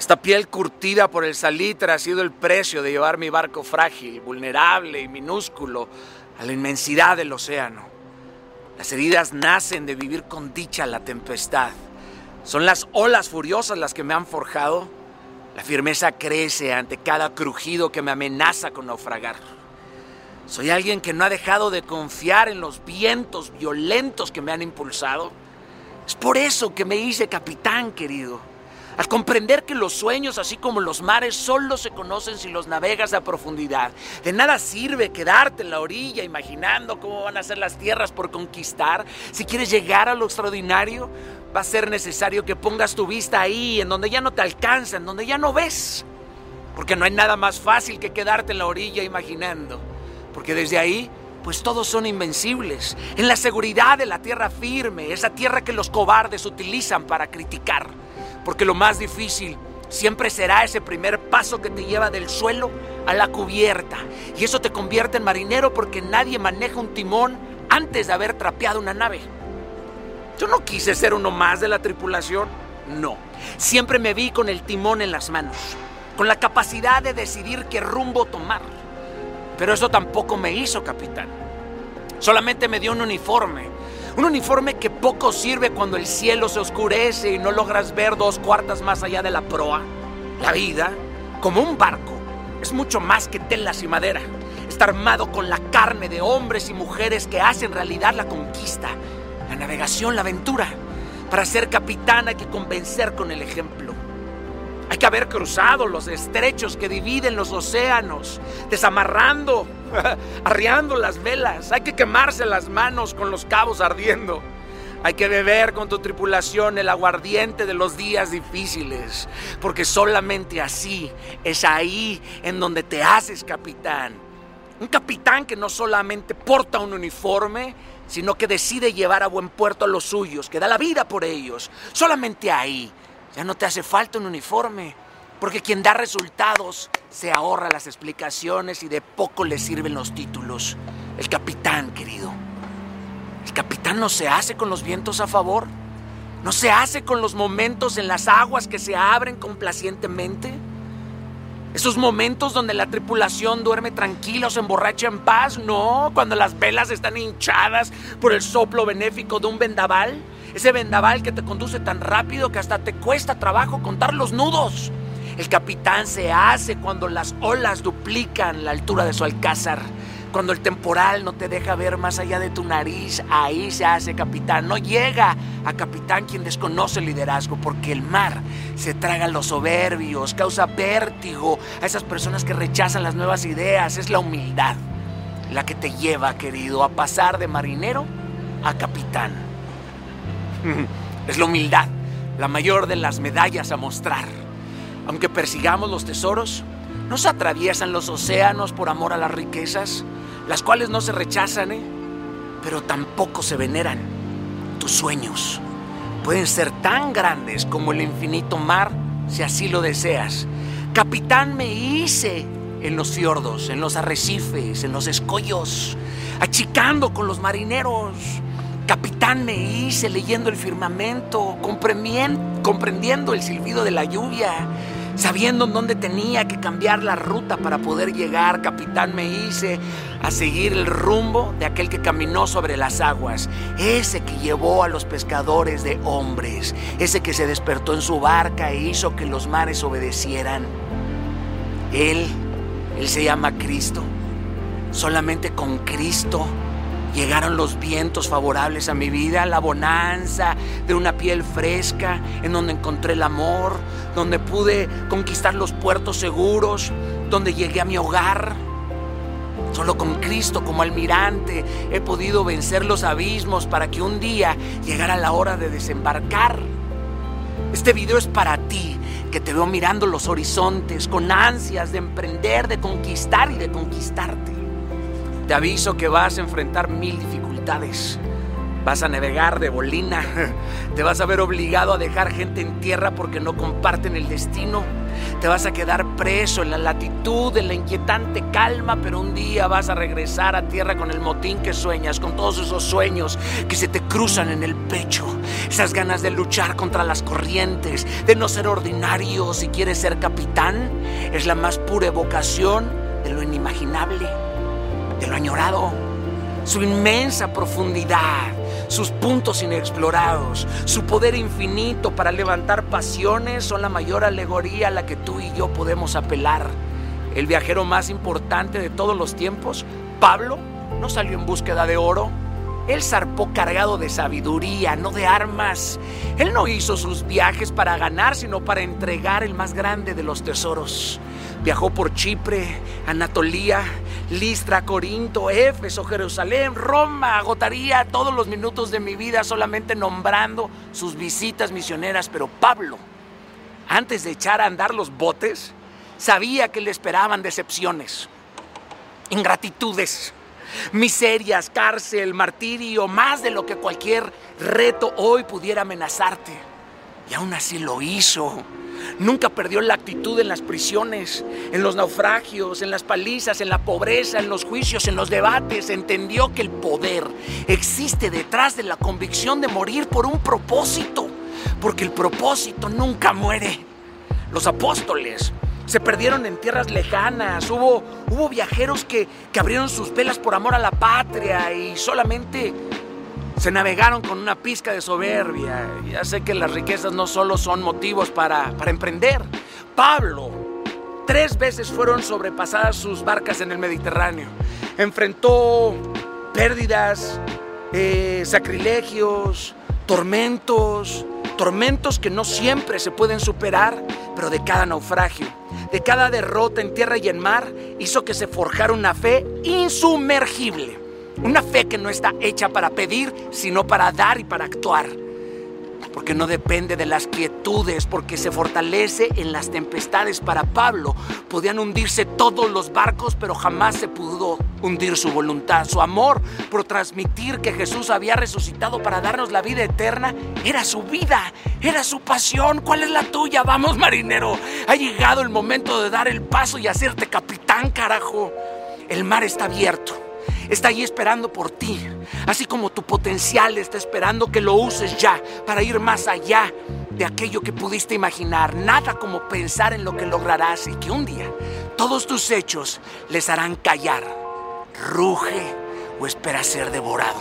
Esta piel curtida por el salitre ha sido el precio de llevar mi barco frágil, vulnerable y minúsculo a la inmensidad del océano. Las heridas nacen de vivir con dicha la tempestad. Son las olas furiosas las que me han forjado. La firmeza crece ante cada crujido que me amenaza con naufragar. Soy alguien que no ha dejado de confiar en los vientos violentos que me han impulsado. Es por eso que me hice capitán, querido. Al comprender que los sueños, así como los mares, solo se conocen si los navegas a profundidad. De nada sirve quedarte en la orilla imaginando cómo van a ser las tierras por conquistar. Si quieres llegar a lo extraordinario, va a ser necesario que pongas tu vista ahí, en donde ya no te alcanza, en donde ya no ves. Porque no hay nada más fácil que quedarte en la orilla imaginando. Porque desde ahí pues todos son invencibles, en la seguridad de la tierra firme, esa tierra que los cobardes utilizan para criticar. Porque lo más difícil siempre será ese primer paso que te lleva del suelo a la cubierta. Y eso te convierte en marinero porque nadie maneja un timón antes de haber trapeado una nave. Yo no quise ser uno más de la tripulación, no. Siempre me vi con el timón en las manos, con la capacidad de decidir qué rumbo tomar. Pero eso tampoco me hizo capitán. Solamente me dio un uniforme. Un uniforme que poco sirve cuando el cielo se oscurece y no logras ver dos cuartas más allá de la proa. La vida, como un barco, es mucho más que telas y madera. Está armado con la carne de hombres y mujeres que hacen realidad la conquista, la navegación, la aventura. Para ser capitán hay que convencer con el ejemplo. Hay que haber cruzado los estrechos que dividen los océanos, desamarrando, arriando las velas. Hay que quemarse las manos con los cabos ardiendo. Hay que beber con tu tripulación el aguardiente de los días difíciles, porque solamente así es ahí en donde te haces capitán. Un capitán que no solamente porta un uniforme, sino que decide llevar a buen puerto a los suyos, que da la vida por ellos. Solamente ahí ya no te hace falta un uniforme, porque quien da resultados se ahorra las explicaciones y de poco le sirven los títulos. El capitán, querido. El capitán no se hace con los vientos a favor. No se hace con los momentos en las aguas que se abren complacientemente. Esos momentos donde la tripulación duerme tranquila se emborracha en paz, no, cuando las velas están hinchadas por el soplo benéfico de un vendaval, ese vendaval que te conduce tan rápido que hasta te cuesta trabajo contar los nudos. El capitán se hace cuando las olas duplican la altura de su alcázar. Cuando el temporal no te deja ver más allá de tu nariz, ahí se hace capitán. No llega a capitán quien desconoce el liderazgo, porque el mar se traga los soberbios, causa vértigo a esas personas que rechazan las nuevas ideas. Es la humildad la que te lleva, querido, a pasar de marinero a capitán. Es la humildad, la mayor de las medallas a mostrar. Aunque persigamos los tesoros, no se atraviesan los océanos por amor a las riquezas, las cuales no se rechazan, ¿eh? pero tampoco se veneran. Tus sueños pueden ser tan grandes como el infinito mar, si así lo deseas. Capitán me hice en los fiordos, en los arrecifes, en los escollos, achicando con los marineros. Capitán me hice leyendo el firmamento, comprendiendo el silbido de la lluvia, sabiendo en dónde tenía que cambiar la ruta para poder llegar. Capitán me hice a seguir el rumbo de aquel que caminó sobre las aguas, ese que llevó a los pescadores de hombres, ese que se despertó en su barca e hizo que los mares obedecieran. Él, él se llama Cristo. Solamente con Cristo Llegaron los vientos favorables a mi vida, la bonanza de una piel fresca, en donde encontré el amor, donde pude conquistar los puertos seguros, donde llegué a mi hogar. Solo con Cristo como almirante he podido vencer los abismos para que un día llegara la hora de desembarcar. Este video es para ti, que te veo mirando los horizontes con ansias de emprender, de conquistar y de conquistarte. Te aviso que vas a enfrentar mil dificultades, Vas a navegar de bolina. Te vas a ver obligado a dejar gente en tierra porque no comparten el destino. Te vas a quedar preso en la latitud, en la inquietante calma, pero un día vas a regresar a tierra con el motín que sueñas, con todos esos sueños que se te cruzan en el pecho. Esas ganas de luchar contra las corrientes, de no ser ordinario si quieres ser capitán, es la más pura evocación de lo inimaginable, de lo añorado, su inmensa profundidad sus puntos inexplorados, su poder infinito para levantar pasiones son la mayor alegoría a la que tú y yo podemos apelar. El viajero más importante de todos los tiempos, Pablo, no salió en búsqueda de oro. Él zarpó cargado de sabiduría, no de armas. Él no hizo sus viajes para ganar, sino para entregar el más grande de los tesoros. Viajó por Chipre, Anatolía, Listra, Corinto, Éfeso, Jerusalén, Roma. Agotaría todos los minutos de mi vida solamente nombrando sus visitas misioneras. Pero Pablo, antes de echar a andar los botes, sabía que le esperaban decepciones, ingratitudes, miserias, cárcel, martirio, más de lo que cualquier reto hoy pudiera amenazarte. Y aún así lo hizo. Nunca perdió la actitud en las prisiones, en los naufragios, en las palizas, en la pobreza, en los juicios, en los debates. Entendió que el poder existe detrás de la convicción de morir por un propósito, porque el propósito nunca muere. Los apóstoles se perdieron en tierras lejanas, hubo, hubo viajeros que, que abrieron sus velas por amor a la patria y solamente se navegaron con una pizca de soberbia. Ya sé que las riquezas no solo son motivos para, emprender. Pablo, tres veces fueron sobrepasadas sus barcas en el Mediterráneo. Enfrentó pérdidas, eh, sacrilegios, tormentos, tormentos que no siempre se pueden superar, pero de cada naufragio, de cada derrota en tierra y en mar, hizo que se forjara una fe insumergible una fe que no está hecha para pedir, sino para dar y para actuar. Porque no depende de las quietudes, porque se fortalece en las tempestades. Para Pablo podían hundirse todos los barcos, pero jamás se pudo hundir su voluntad. Su amor por transmitir que Jesús había resucitado para darnos la vida eterna era su vida, era su pasión. ¿Cuál es la tuya? Vamos, marinero. Ha llegado el momento de dar el paso y hacerte capitán, carajo. El mar está abierto está ahí esperando por ti, así como tu potencial está esperando que lo uses ya para ir más allá de aquello que pudiste imaginar. Nada como pensar en lo que lograrás y que un día todos tus hechos les harán callar. Ruge o espera ser devorado.